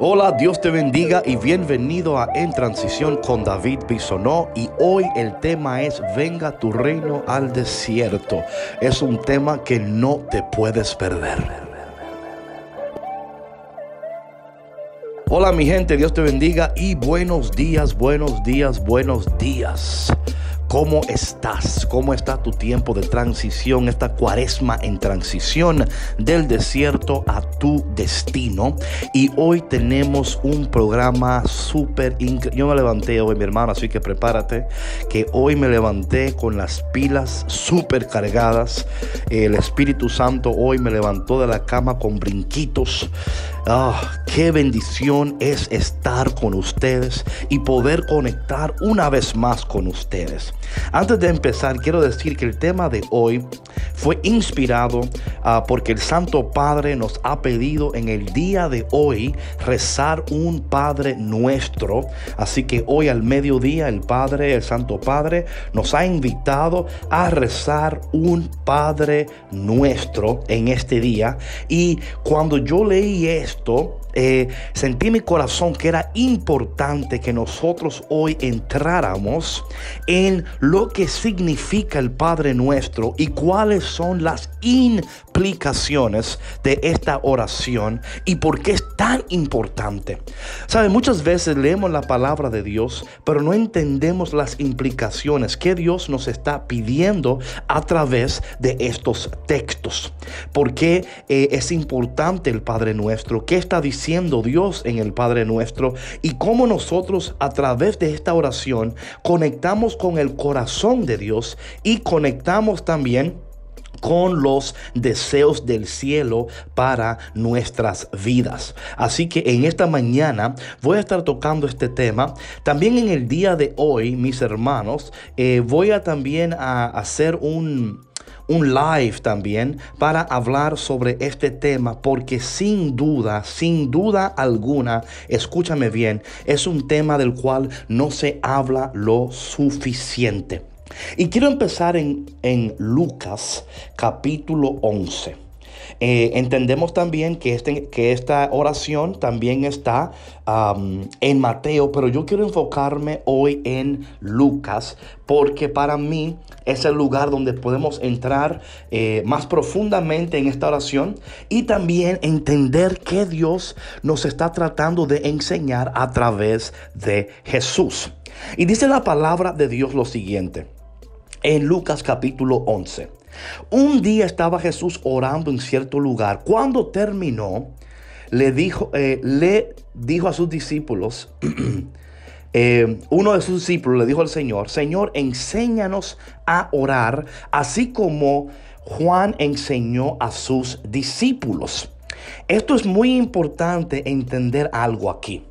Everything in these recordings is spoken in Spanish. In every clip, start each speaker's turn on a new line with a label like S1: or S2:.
S1: Hola, Dios te bendiga y bienvenido a En Transición con David Bisonó. Y hoy el tema es Venga tu reino al desierto. Es un tema que no te puedes perder. Hola mi gente, Dios te bendiga y buenos días, buenos días, buenos días. ¿Cómo estás? ¿Cómo está tu tiempo de transición, esta cuaresma en transición del desierto a tu destino? Y hoy tenemos un programa súper increíble. Yo me levanté hoy, mi hermano, así que prepárate, que hoy me levanté con las pilas súper cargadas. El Espíritu Santo hoy me levantó de la cama con brinquitos. Ah, qué bendición es estar con ustedes y poder conectar una vez más con ustedes. Antes de empezar, quiero decir que el tema de hoy fue inspirado ah, porque el Santo Padre nos ha pedido en el día de hoy rezar un Padre nuestro. Así que hoy al mediodía el Padre, el Santo Padre, nos ha invitado a rezar un Padre nuestro en este día. Y cuando yo leí esto, eh, sentí en mi corazón que era importante que nosotros hoy entráramos en lo que significa el Padre nuestro y cuáles son las implicaciones de esta oración y por qué es tan importante. Sabe, muchas veces leemos la palabra de Dios, pero no entendemos las implicaciones que Dios nos está pidiendo a través de estos textos. ¿Por qué eh, es importante el Padre nuestro? ¿Qué está diciendo? Dios en el Padre nuestro y cómo nosotros a través de esta oración conectamos con el corazón de Dios y conectamos también con los deseos del cielo para nuestras vidas. Así que en esta mañana voy a estar tocando este tema. También en el día de hoy, mis hermanos, eh, voy a también a hacer un un live también para hablar sobre este tema porque sin duda, sin duda alguna, escúchame bien, es un tema del cual no se habla lo suficiente. Y quiero empezar en, en Lucas capítulo 11. Eh, entendemos también que, este, que esta oración también está en Mateo, pero yo quiero enfocarme hoy en Lucas, porque para mí es el lugar donde podemos entrar eh, más profundamente en esta oración y también entender que Dios nos está tratando de enseñar a través de Jesús. Y dice la palabra de Dios lo siguiente, en Lucas capítulo 11. Un día estaba Jesús orando en cierto lugar. Cuando terminó, le dijo, eh, le dijo a sus discípulos, eh, uno de sus discípulos le dijo al Señor, Señor, enséñanos a orar, así como Juan enseñó a sus discípulos. Esto es muy importante entender algo aquí.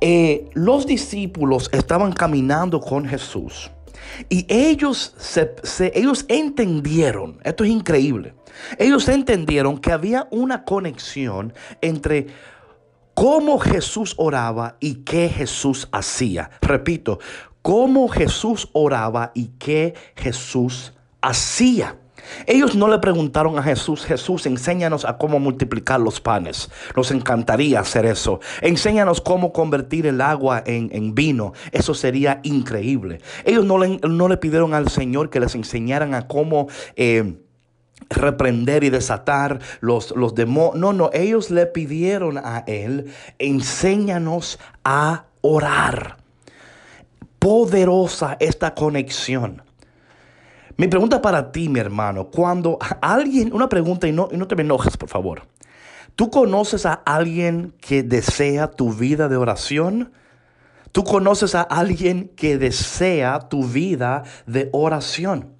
S1: Eh, los discípulos estaban caminando con Jesús. Y ellos, se, ellos entendieron, esto es increíble, ellos entendieron que había una conexión entre cómo Jesús oraba y qué Jesús hacía. Repito, cómo Jesús oraba y qué Jesús hacía. Ellos no le preguntaron a Jesús, Jesús, enséñanos a cómo multiplicar los panes. Nos encantaría hacer eso. Enséñanos cómo convertir el agua en, vino. Eso sería increíble. Ellos no le, no le, pidieron al Señor que les enseñaran a cómo... Eh, reprender y desatar los, los demonios. No, no, ellos le pidieron a Él, enséñanos a orar. Poderosa esta conexión. Mi pregunta para ti, mi hermano, cuando alguien, una pregunta y no, y no te me enojes, por favor. ¿Tú conoces a alguien que desea tu vida de oración? ¿Tú conoces a alguien que desea tu vida de oración?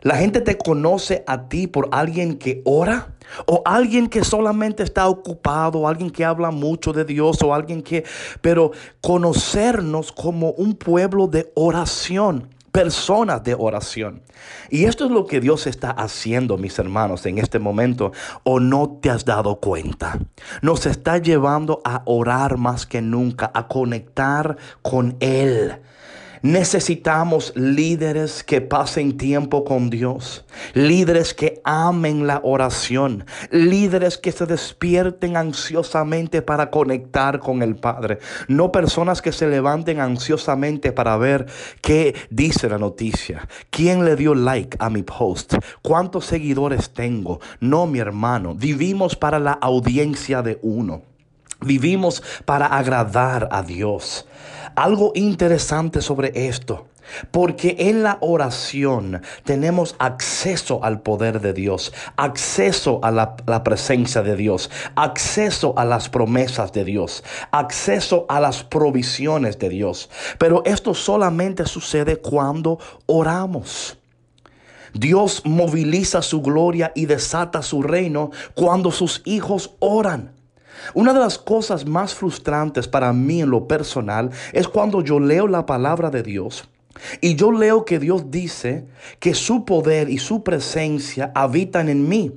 S1: ¿La gente te conoce a ti por alguien que ora? ¿O alguien que solamente está ocupado? ¿Alguien que habla mucho de Dios? ¿O alguien que... Pero conocernos como un pueblo de oración personas de oración. Y esto es lo que Dios está haciendo, mis hermanos, en este momento, o no te has dado cuenta. Nos está llevando a orar más que nunca, a conectar con Él. Necesitamos líderes que pasen tiempo con Dios, líderes que amen la oración, líderes que se despierten ansiosamente para conectar con el Padre, no personas que se levanten ansiosamente para ver qué dice la noticia, quién le dio like a mi post, cuántos seguidores tengo. No, mi hermano, vivimos para la audiencia de uno. Vivimos para agradar a Dios. Algo interesante sobre esto. Porque en la oración tenemos acceso al poder de Dios, acceso a la, presencia de Dios, acceso a las promesas de Dios, acceso a las provisiones de Dios. Pero esto solamente sucede cuando oramos. Dios moviliza su gloria y desata su reino cuando sus hijos oran. Una de las cosas más frustrantes para mí en lo personal es cuando yo leo la palabra de Dios y yo leo que Dios dice que su poder y su presencia habitan en mí.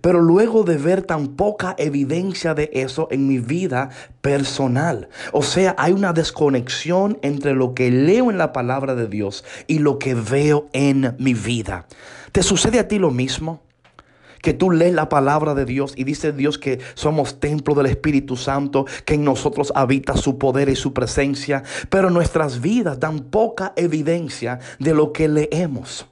S1: Pero luego de ver tan poca evidencia de eso en mi vida personal, o sea, hay una desconexión entre lo que leo en la palabra de Dios y lo que veo en mi vida. ¿Te sucede a ti lo mismo? Que tú lees la palabra de Dios y dice Dios que somos templo del Espíritu Santo, que en nosotros habita su poder y su presencia, pero nuestras vidas dan poca evidencia de lo que leemos.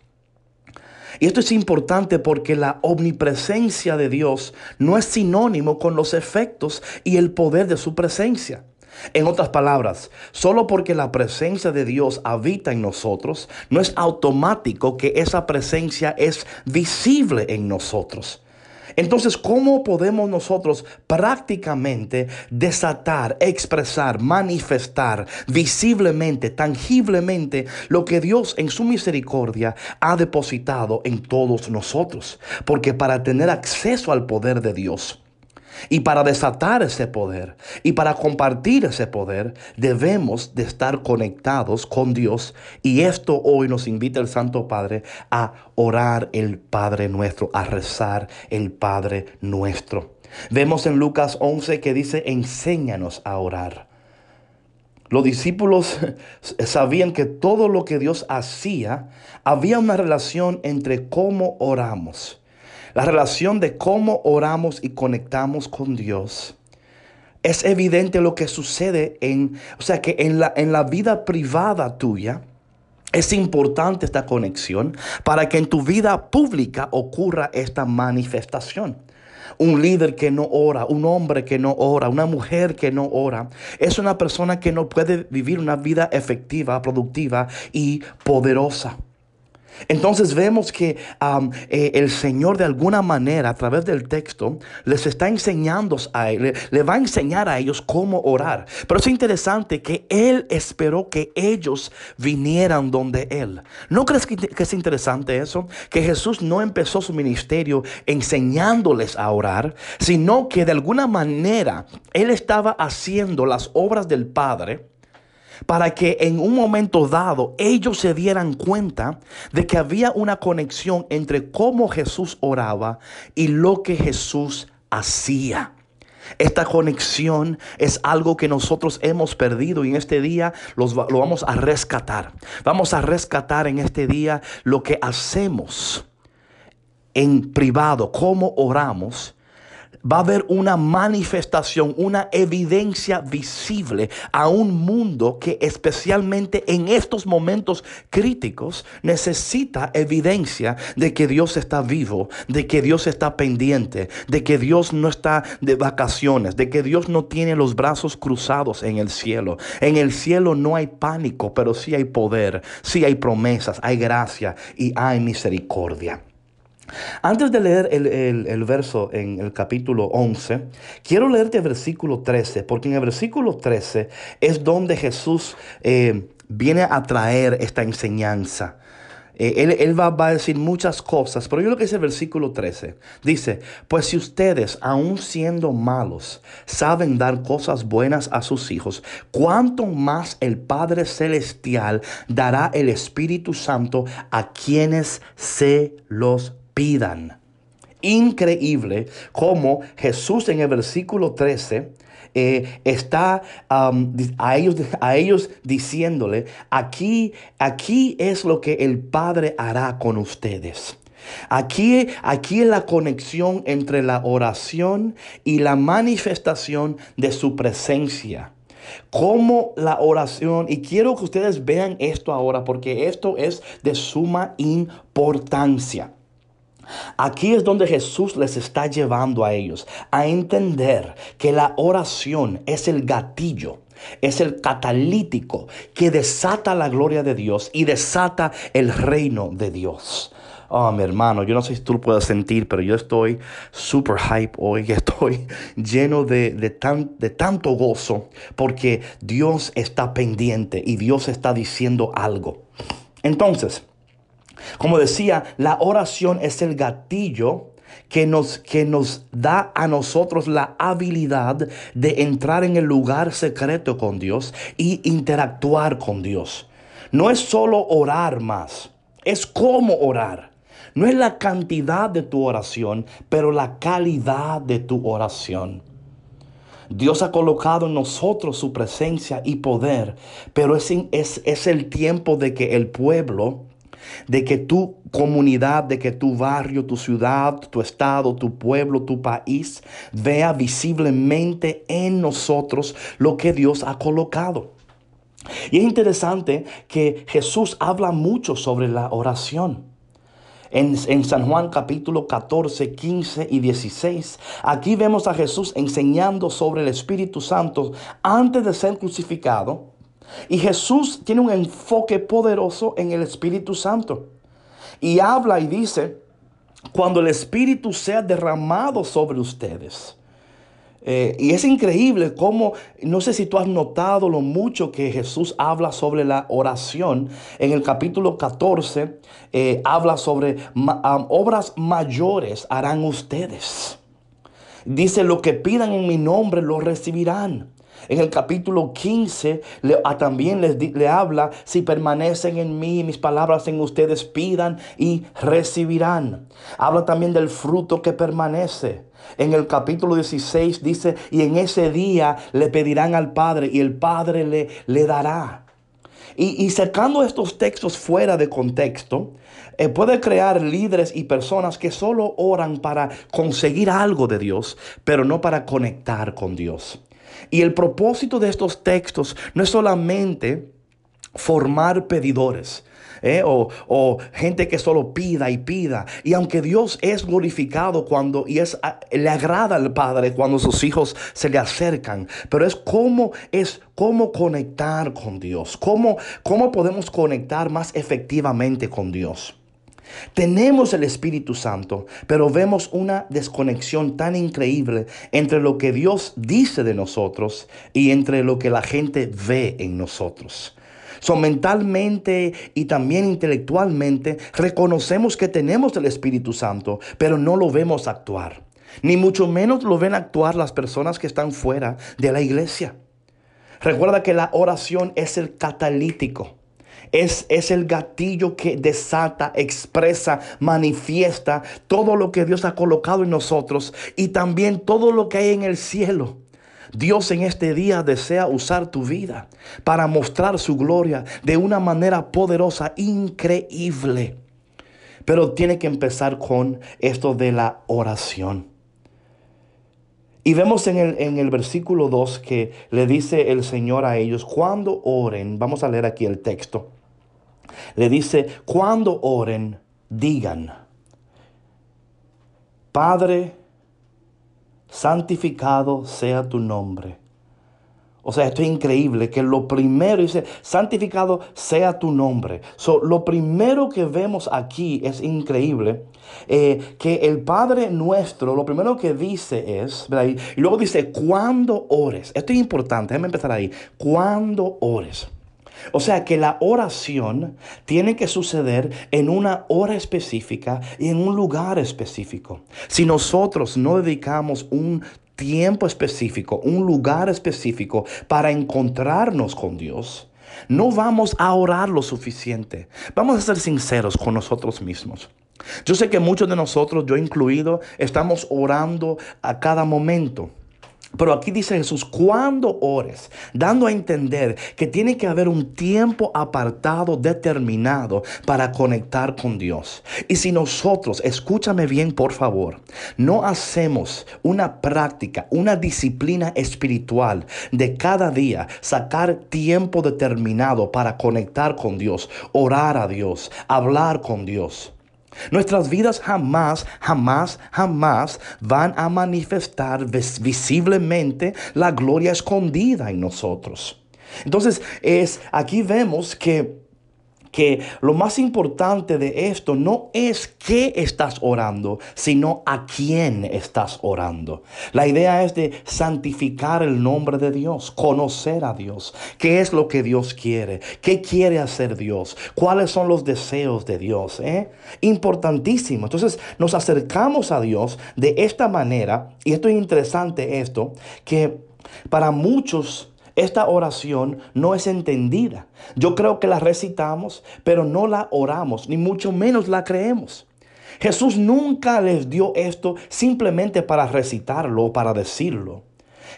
S1: Y esto es importante porque la omnipresencia de Dios no es sinónimo con los efectos y el poder de su presencia. En otras palabras, solo porque la presencia de Dios habita en nosotros, no es automático que esa presencia es visible en nosotros. Entonces, ¿cómo podemos nosotros prácticamente desatar, expresar, manifestar visiblemente, tangiblemente lo que Dios en su misericordia ha depositado en todos nosotros? Porque para tener acceso al poder de Dios, y para desatar ese poder y para compartir ese poder, debemos de estar conectados con Dios. Y esto hoy nos invita el Santo Padre a orar el Padre nuestro, a rezar el Padre nuestro. Vemos en Lucas 11 que dice, enséñanos a orar. Los discípulos sabían que todo lo que Dios hacía, había una relación entre cómo oramos la relación de cómo oramos y conectamos con Dios. Es evidente lo que sucede en, o sea, que en la, en la vida privada tuya, es importante esta conexión para que en tu vida pública ocurra esta manifestación. Un líder que no ora, un hombre que no ora, una mujer que no ora, es una persona que no puede vivir una vida efectiva, productiva y poderosa. Entonces vemos que eh, el Señor de alguna manera a través del texto les está enseñando a él, le, va a enseñar a ellos cómo orar. Pero es interesante que Él esperó que ellos vinieran donde Él. ¿No crees que, que es interesante eso? Que Jesús no empezó su ministerio enseñándoles a orar, sino que de alguna manera Él estaba haciendo las obras del Padre para que en un momento dado ellos se dieran cuenta de que había una conexión entre cómo Jesús oraba y lo que Jesús hacía. Esta conexión es algo que nosotros hemos perdido y en este día lo vamos a rescatar. Vamos a rescatar en este día lo que hacemos en privado, cómo oramos va a haber una manifestación, una evidencia visible a un mundo que especialmente en estos momentos críticos necesita evidencia de que Dios está vivo, de que Dios está pendiente, de que Dios no está de vacaciones, de que Dios no tiene los brazos cruzados en el cielo. En el cielo no hay pánico, pero sí hay poder, sí hay promesas, hay gracia y hay misericordia. Antes de leer el, verso en el capítulo 11, quiero leerte el versículo 13, porque en el versículo 13 es donde Jesús eh, viene a traer esta enseñanza. Eh, él, va, va, a decir muchas cosas, pero yo lo que es el versículo 13. Dice, pues si ustedes, aun siendo malos, saben dar cosas buenas a sus hijos, ¿cuánto más el Padre Celestial dará el Espíritu Santo a quienes se los pidan. increíble cómo Jesús en el versículo 13 eh, está a, ellos, a ellos diciéndole, aquí, aquí es lo que el Padre hará con ustedes. Aquí, aquí es la conexión entre la oración y la manifestación de su presencia. Como la oración, y quiero que ustedes vean esto ahora porque esto es de suma importancia. Aquí es donde Jesús les está llevando a ellos a entender que la oración es el gatillo es el catalítico que desata la gloria de Dios y desata el reino de Dios. Oh, mi hermano, yo no sé si tú lo puedes sentir, pero yo estoy super hype hoy, estoy lleno de, de, de tanto gozo porque Dios está pendiente y Dios está diciendo algo. Entonces, como decía, la oración es el gatillo que nos, que nos da a nosotros la habilidad de entrar en el lugar secreto con Dios y interactuar con Dios. No es solo orar más, es cómo orar. No es la cantidad de tu oración, pero la calidad de tu oración. Dios ha colocado en nosotros su presencia y poder, pero es, es, es el tiempo de que el pueblo de que tu comunidad, de que tu barrio, tu ciudad, tu estado, tu pueblo, tu país vea visiblemente en nosotros lo que Dios ha colocado. Y es interesante que Jesús habla mucho sobre la oración. En, en, San Juan capítulo 14, 15 y 16. Aquí vemos a Jesús enseñando sobre el Espíritu Santo antes de ser crucificado y Jesús tiene un enfoque poderoso en el Espíritu Santo. Y habla y dice, cuando el Espíritu sea derramado sobre ustedes. Eh, y es increíble cómo, no sé si tú has notado lo mucho que Jesús habla sobre la oración. En el capítulo 14 eh, habla sobre obras mayores harán ustedes. Dice, lo que pidan en mi nombre lo recibirán. En el capítulo 15 ah, también les le habla, si permanecen en mí, mis palabras en ustedes pidan y recibirán. Habla también del fruto que permanece. En el capítulo 16 dice, y en ese día le pedirán al Padre y el Padre le, le dará. Y, sacando estos textos fuera de contexto, eh, puede crear líderes y personas que solo oran para conseguir algo de Dios, pero no para conectar con Dios. Y el propósito de estos textos no es solamente formar pedidores. ¿eh? O, gente que solo pida y pida. Y aunque Dios es glorificado cuando y es le agrada al Padre cuando sus hijos se le acercan, pero es cómo es cómo conectar con Dios, cómo, cómo podemos conectar más efectivamente con Dios. Tenemos el Espíritu Santo, pero vemos una desconexión tan increíble entre lo que Dios dice de nosotros y entre lo que la gente ve en nosotros. So, mentalmente y también intelectualmente reconocemos que tenemos el Espíritu Santo, pero no lo vemos actuar. Ni mucho menos lo ven actuar las personas que están fuera de la iglesia. Recuerda que la oración es el catalítico. Es, es el gatillo que desata, expresa, manifiesta todo lo que Dios ha colocado en nosotros y también todo lo que hay en el cielo. Dios en este día desea usar tu vida para mostrar su gloria de una manera poderosa, increíble. Pero tiene que empezar con esto de la oración. Y vemos en el, en el versículo 2 que le dice el Señor a ellos, cuando oren, vamos a leer aquí el texto, le dice, cuando oren, digan, Padre, santificado sea tu nombre. O sea, esto es increíble, que lo primero dice, santificado sea tu nombre. So, lo primero que vemos aquí es increíble, eh, que el Padre nuestro, lo primero que dice es, y luego dice, cuando ores. Esto es importante, déjame empezar ahí. Cuando ores. O sea que la oración tiene que suceder en una hora específica y en un lugar específico. Si nosotros no dedicamos un tiempo específico, un lugar específico para encontrarnos con Dios, no vamos a orar lo suficiente. Vamos a ser sinceros con nosotros mismos. Yo sé que muchos de nosotros, yo incluido, estamos orando a cada momento. Pero aquí dice Jesús, cuando ores, dando a entender que tiene que haber un tiempo apartado, determinado para conectar con Dios. Y si nosotros, escúchame bien por favor, no hacemos una práctica, una disciplina espiritual de cada día, sacar tiempo determinado para conectar con Dios, orar a Dios, hablar con Dios. Nuestras vidas jamás, jamás, jamás van a manifestar visiblemente la gloria escondida en nosotros. Entonces, es aquí vemos que que lo más importante de esto no es qué estás orando, sino a quién estás orando. La idea es de santificar el nombre de Dios, conocer a Dios, qué es lo que Dios quiere, qué quiere hacer Dios, cuáles son los deseos de Dios. ¿eh? Importantísimo. Entonces nos acercamos a Dios de esta manera, y esto es interesante esto, que para muchos esta oración no es entendida. Yo creo que la recitamos, pero no la oramos, ni mucho menos la creemos. Jesús nunca les dio esto simplemente para recitarlo o para decirlo.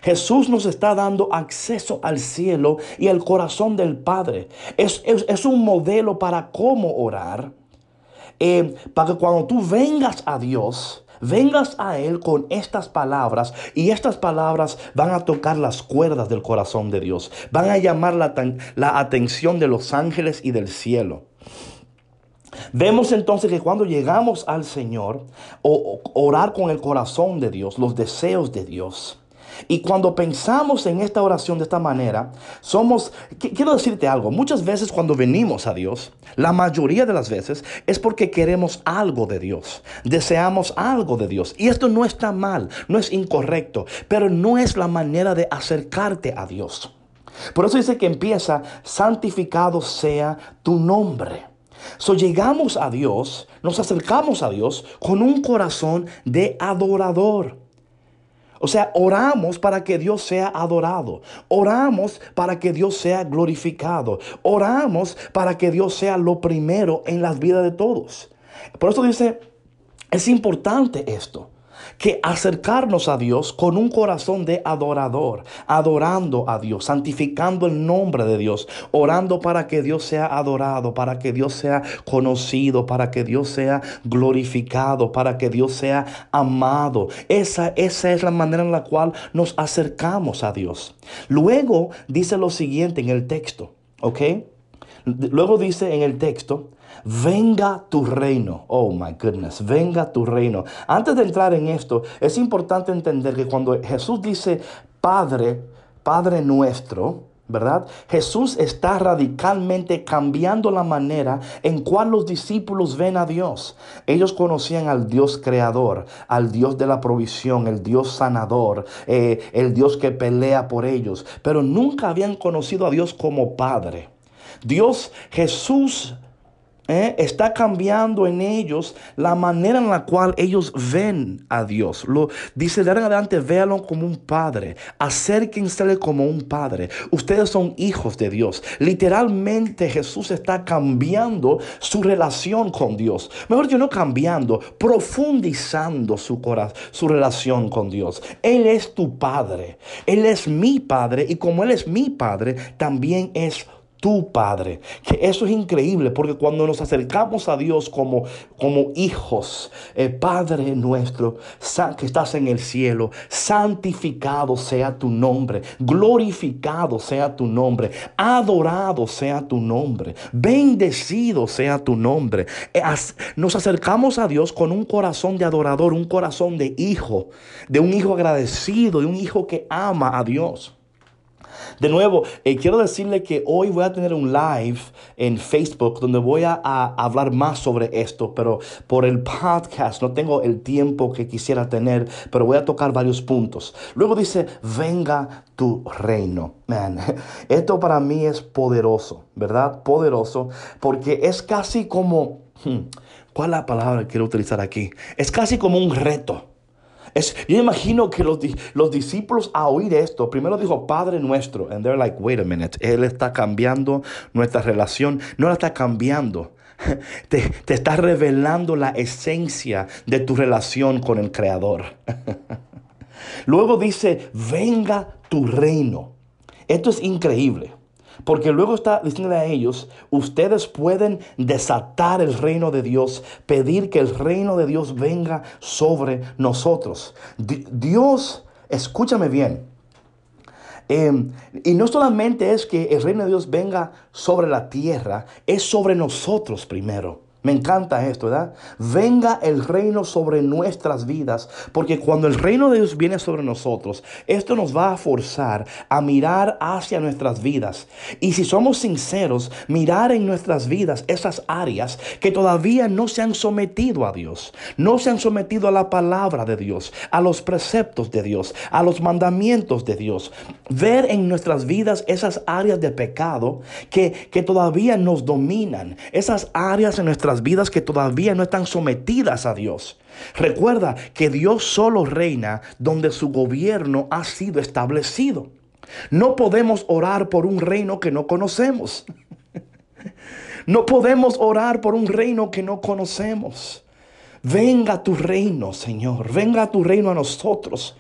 S1: Jesús nos está dando acceso al cielo y al corazón del Padre. Es, un modelo para cómo orar. Eh, para que cuando tú vengas a Dios, vengas a Él con estas palabras y estas palabras van a tocar las cuerdas del corazón de Dios. Van a llamar la, la atención de los ángeles y del cielo. Vemos entonces que cuando llegamos al Señor, o, orar con el corazón de Dios, los deseos de Dios, y cuando pensamos en esta oración de esta manera, somos, quiero decirte algo, muchas veces cuando venimos a Dios, la mayoría de las veces es porque queremos algo de Dios, deseamos algo de Dios. Y esto no está mal, no es incorrecto, pero no es la manera de acercarte a Dios. Por eso dice que empieza, santificado sea tu nombre. So llegamos a Dios, nos acercamos a Dios con un corazón de adorador. O sea, oramos para que Dios sea adorado. Oramos para que Dios sea glorificado. Oramos para que Dios sea lo primero en las vidas de todos. Por eso dice, es importante esto que acercarnos a Dios con un corazón de adorador, adorando a Dios, santificando el nombre de Dios, orando para que Dios sea adorado, para que Dios sea conocido, para que Dios sea glorificado, para que Dios sea amado. Esa, esa es la manera en la cual nos acercamos a Dios. Luego dice lo siguiente en el texto, ¿ok? Luego dice en el texto, venga tu reino. Oh my goodness, venga tu reino. Antes de entrar en esto, es importante entender que cuando Jesús dice Padre, Padre nuestro, ¿verdad? Jesús está radicalmente cambiando la manera en cual los discípulos ven a Dios. Ellos conocían al Dios creador, al Dios de la provisión, el Dios sanador, eh, el Dios que pelea por ellos, pero nunca habían conocido a Dios como Padre. Dios, Jesús ¿eh? está cambiando en ellos la manera en la cual ellos ven a Dios. Lo, dice de ahora en adelante, véanlo como un padre, acérquense como un padre. Ustedes son hijos de Dios. Literalmente Jesús está cambiando su relación con Dios. Mejor yo no cambiando, profundizando su, corazón, su relación con Dios. Él es tu padre. Él es mi padre y como Él es mi padre, también es tu Padre. Que eso es increíble porque cuando nos acercamos a Dios como, como hijos, eh, Padre nuestro que estás en el cielo, santificado sea tu nombre, glorificado sea tu nombre, adorado sea tu nombre, bendecido sea tu nombre. Eh, nos acercamos a Dios con un corazón de adorador, un corazón de hijo, de un hijo agradecido, de un hijo que ama a Dios. De nuevo, eh, quiero decirle que hoy voy a tener un live en Facebook donde voy a, hablar más sobre esto, pero por el podcast no tengo el tiempo que quisiera tener, pero voy a tocar varios puntos. Luego dice, venga tu reino. Man, esto para mí es poderoso, ¿verdad? Poderoso, porque es casi como, hmm, ¿cuál es la palabra que quiero utilizar aquí? Es casi como un reto. Es, yo imagino que los, los, discípulos a oír esto, primero dijo Padre nuestro, and they're like, wait a minute, Él está cambiando nuestra relación, no la está cambiando, te, te está revelando la esencia de tu relación con el Creador. Luego dice, venga tu reino. Esto es increíble. Porque luego está diciendo a ellos, ustedes pueden desatar el reino de Dios, pedir que el reino de Dios venga sobre nosotros. Dios, escúchame bien, em, y no solamente es que el reino de Dios venga sobre la tierra, es sobre nosotros primero. Me encanta esto, ¿verdad? Venga el reino sobre nuestras vidas, porque cuando el reino de Dios viene sobre nosotros, esto nos va a forzar a mirar hacia nuestras vidas. Y si somos sinceros, mirar en nuestras vidas esas áreas que todavía no se han sometido a Dios, no se han sometido a la palabra de Dios, a los preceptos de Dios, a los mandamientos de Dios. Ver en nuestras vidas esas áreas de pecado que, que todavía nos dominan, esas áreas en nuestras vidas que todavía no están sometidas a Dios. Recuerda que Dios solo reina donde su gobierno ha sido establecido. No podemos orar por un reino que no conocemos. No podemos orar por un reino que no conocemos. Venga tu reino, Señor. Venga tu reino a nosotros.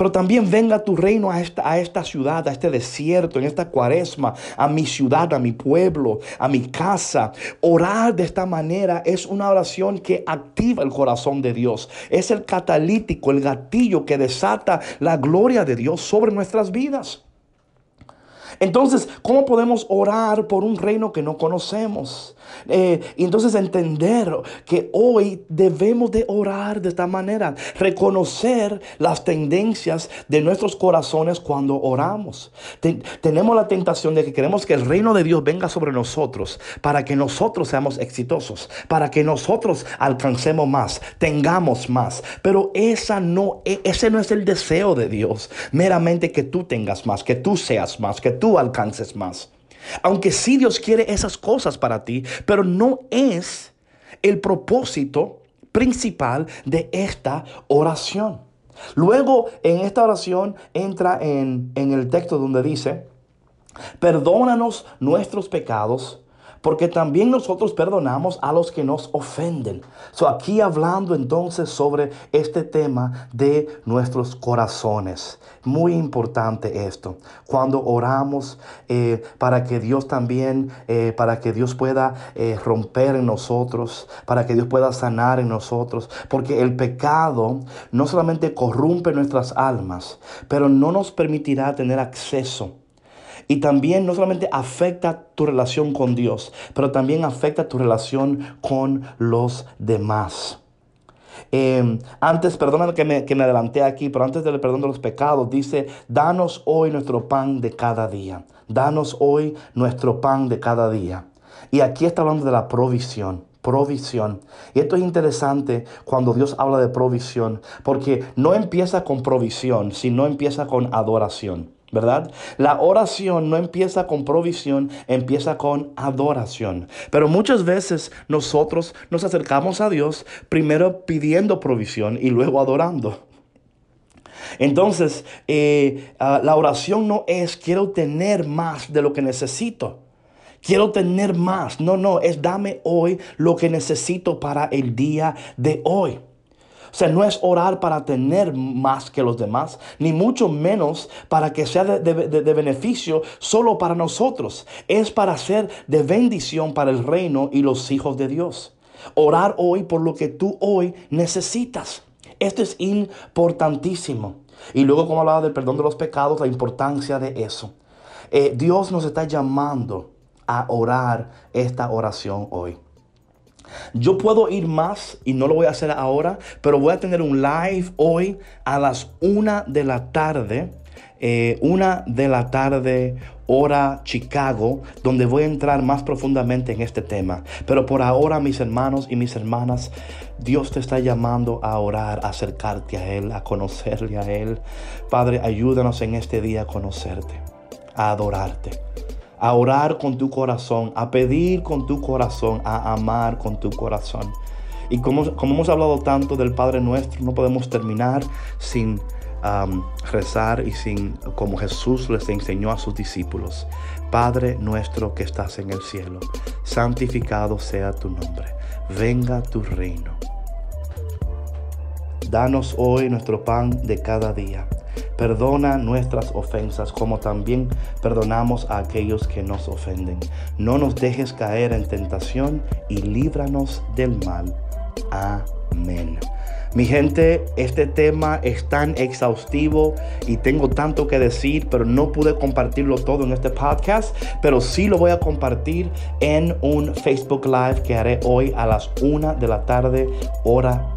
S1: Pero también venga tu reino a esta, a esta ciudad, a este desierto, en esta cuaresma, a mi ciudad, a mi pueblo, a mi casa. Orar de esta manera es una oración que activa el corazón de Dios. Es el catalítico, el gatillo que desata la gloria de Dios sobre nuestras vidas. Entonces, ¿cómo podemos orar por un reino que no conocemos? Eh, y entonces entender que hoy debemos de orar de esta manera, reconocer las tendencias de nuestros corazones cuando oramos. tenemos la tentación de que queremos que el reino de Dios venga sobre nosotros para que nosotros seamos exitosos, para que nosotros alcancemos más, tengamos más. Pero esa no, e, ese no es el deseo de Dios, meramente que tú tengas más, que tú seas más, que tú alcances más. Aunque sí Dios quiere esas cosas para ti, pero no es el propósito principal de esta oración. Luego en esta oración entra en, en el texto donde dice, perdónanos nuestros pecados porque también nosotros perdonamos a los que nos ofenden. So, aquí hablando entonces sobre este tema de nuestros corazones. Muy importante esto. Cuando oramos eh, para que Dios también, eh, para que Dios pueda eh, romper en nosotros, para que Dios pueda sanar en nosotros, porque el pecado no solamente corrompe nuestras almas, pero no nos permitirá tener acceso y también no solamente afecta tu relación con Dios, pero también afecta tu relación con los demás. Em, antes, perdóname que me, que me adelanté aquí, pero antes del perdón de los pecados, dice, danos hoy nuestro pan de cada día. Danos hoy nuestro pan de cada día. Y aquí está hablando de la provisión provisión. Y esto es interesante cuando Dios habla de provisión, porque no empieza con provisión, sino empieza con adoración. ¿Verdad? La oración no empieza con provisión, empieza con adoración. Pero muchas veces nosotros nos acercamos a Dios primero pidiendo provisión y luego adorando. Entonces, eh, ah, la oración no es quiero tener más de lo que necesito. Quiero tener más. No, no, es dame hoy lo que necesito para el día de hoy. O sea, no es orar para tener más que los demás, ni mucho menos para que sea de, beneficio solo para nosotros. Es para ser de bendición para el reino y los hijos de Dios. Orar hoy por lo que tú hoy necesitas. Esto es importantísimo. Y luego, como hablaba del perdón de los pecados, la importancia de eso. Eh, Dios nos está llamando a orar esta oración hoy. Yo puedo ir más y no lo voy a hacer ahora, pero voy a tener un live hoy a las una de la tarde. Eh, una de la tarde, hora Chicago, donde voy a entrar más profundamente en este tema. Pero por ahora, mis hermanos y mis hermanas, Dios te está llamando a orar, a acercarte a Él, a conocerle a Él. Padre, ayúdanos en este día a conocerte, a adorarte a orar con tu corazón, a pedir con tu corazón, a amar con tu corazón. Y como, como hemos hablado tanto del Padre nuestro, no podemos terminar sin rezar y sin, como Jesús les enseñó a sus discípulos. Padre nuestro que estás en el cielo, santificado sea tu nombre, venga tu reino. Danos hoy nuestro pan de cada día. Perdona nuestras ofensas como también perdonamos a aquellos que nos ofenden. No nos dejes caer en tentación y líbranos del mal. Amén. Mi gente, este tema es tan exhaustivo y tengo tanto que decir, pero no pude compartirlo todo en este podcast, pero sí lo voy a compartir en un Facebook Live que haré hoy a las 1 de la tarde, hora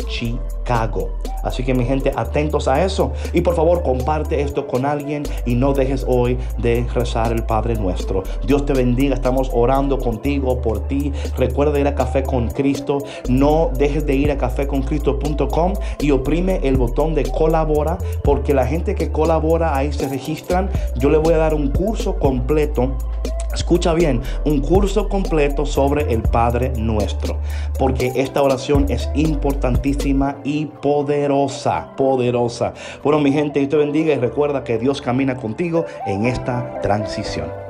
S1: Chicago. Así que mi gente, atentos a eso. Y por favor, comparte esto con alguien y no dejes hoy de rezar el Padre nuestro. Dios te bendiga. Estamos orando contigo, por ti. Recuerda ir a Café con Cristo. No dejes de ir a caféconcristo.com y oprime el botón de colabora porque la gente que colabora ahí se registran. Yo le voy a dar un curso completo Escucha bien, un curso completo sobre el Padre Nuestro, porque esta oración es importantísima y poderosa, poderosa. Bueno, mi gente, Dios te bendiga y recuerda que Dios camina contigo en esta transición.